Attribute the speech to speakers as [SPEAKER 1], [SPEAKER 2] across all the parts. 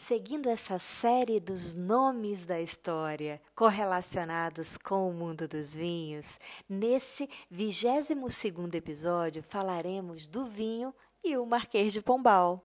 [SPEAKER 1] seguindo essa série dos nomes da história correlacionados com o mundo dos vinhos, nesse 22º episódio falaremos do vinho e o Marquês de Pombal.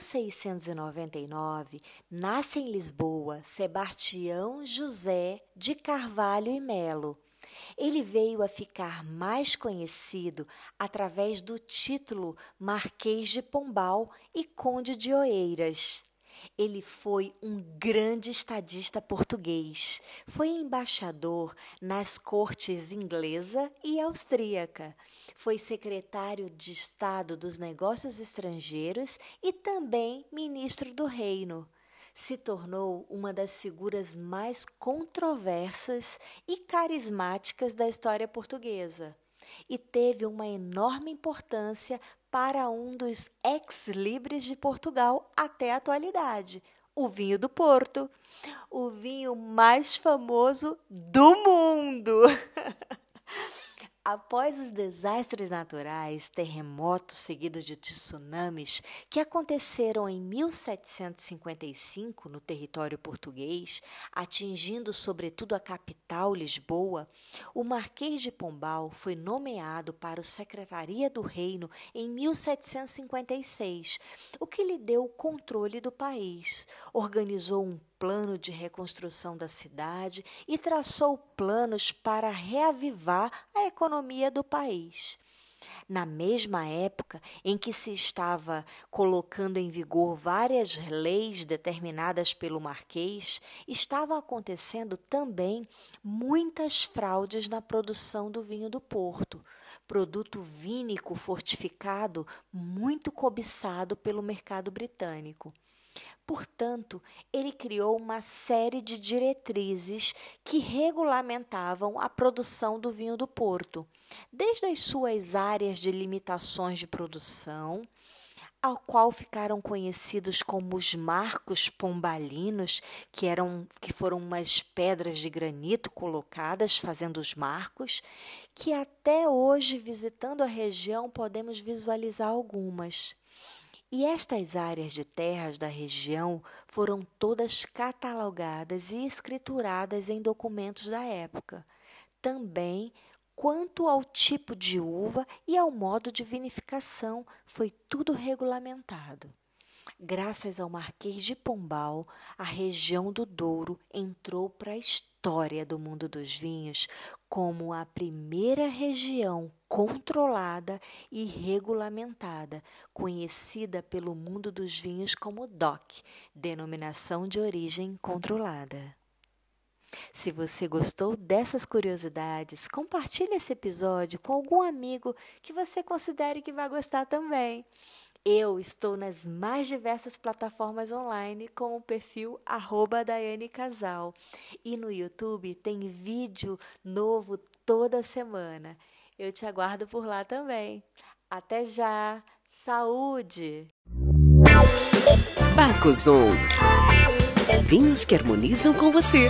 [SPEAKER 1] 1699, nasce em Lisboa Sebastião José de Carvalho e Melo. Ele veio a ficar mais conhecido através do título Marquês de Pombal e Conde de Oeiras. Ele foi um grande estadista português. Foi embaixador nas cortes inglesa e austríaca. Foi secretário de Estado dos Negócios Estrangeiros e também ministro do Reino. Se tornou uma das figuras mais controversas e carismáticas da história portuguesa e teve uma enorme importância para um dos ex-libres de Portugal até a atualidade, o vinho do Porto, o vinho mais famoso do mundo. Após os desastres naturais, terremotos seguidos de tsunamis que aconteceram em 1755 no território português, atingindo sobretudo a capital Lisboa, o Marquês de Pombal foi nomeado para a Secretaria do Reino em 1756, o que lhe deu o controle do país. Organizou um plano de reconstrução da cidade e traçou planos para reavivar a economia do país. Na mesma época em que se estava colocando em vigor várias leis determinadas pelo Marquês, estavam acontecendo também muitas fraudes na produção do vinho do Porto, produto vínico fortificado muito cobiçado pelo mercado britânico. Portanto, ele criou uma série de diretrizes que regulamentavam a produção do vinho do Porto, desde as suas áreas de limitações de produção, ao qual ficaram conhecidos como os marcos pombalinos, que eram que foram umas pedras de granito colocadas fazendo os marcos, que até hoje visitando a região podemos visualizar algumas. E estas áreas de terras da região foram todas catalogadas e escrituradas em documentos da época. Também quanto ao tipo de uva e ao modo de vinificação, foi tudo regulamentado. Graças ao Marquês de Pombal, a região do Douro entrou para a história do mundo dos vinhos como a primeira região controlada e regulamentada, conhecida pelo mundo dos vinhos como DOC, denominação de origem controlada. Se você gostou dessas curiosidades, compartilhe esse episódio com algum amigo que você considere que vai gostar também. Eu estou nas mais diversas plataformas online com o perfil Daiane Casal. E no YouTube tem vídeo novo toda semana. Eu te aguardo por lá também. Até já! Saúde!
[SPEAKER 2] Bacusou Vinhos que harmonizam com você.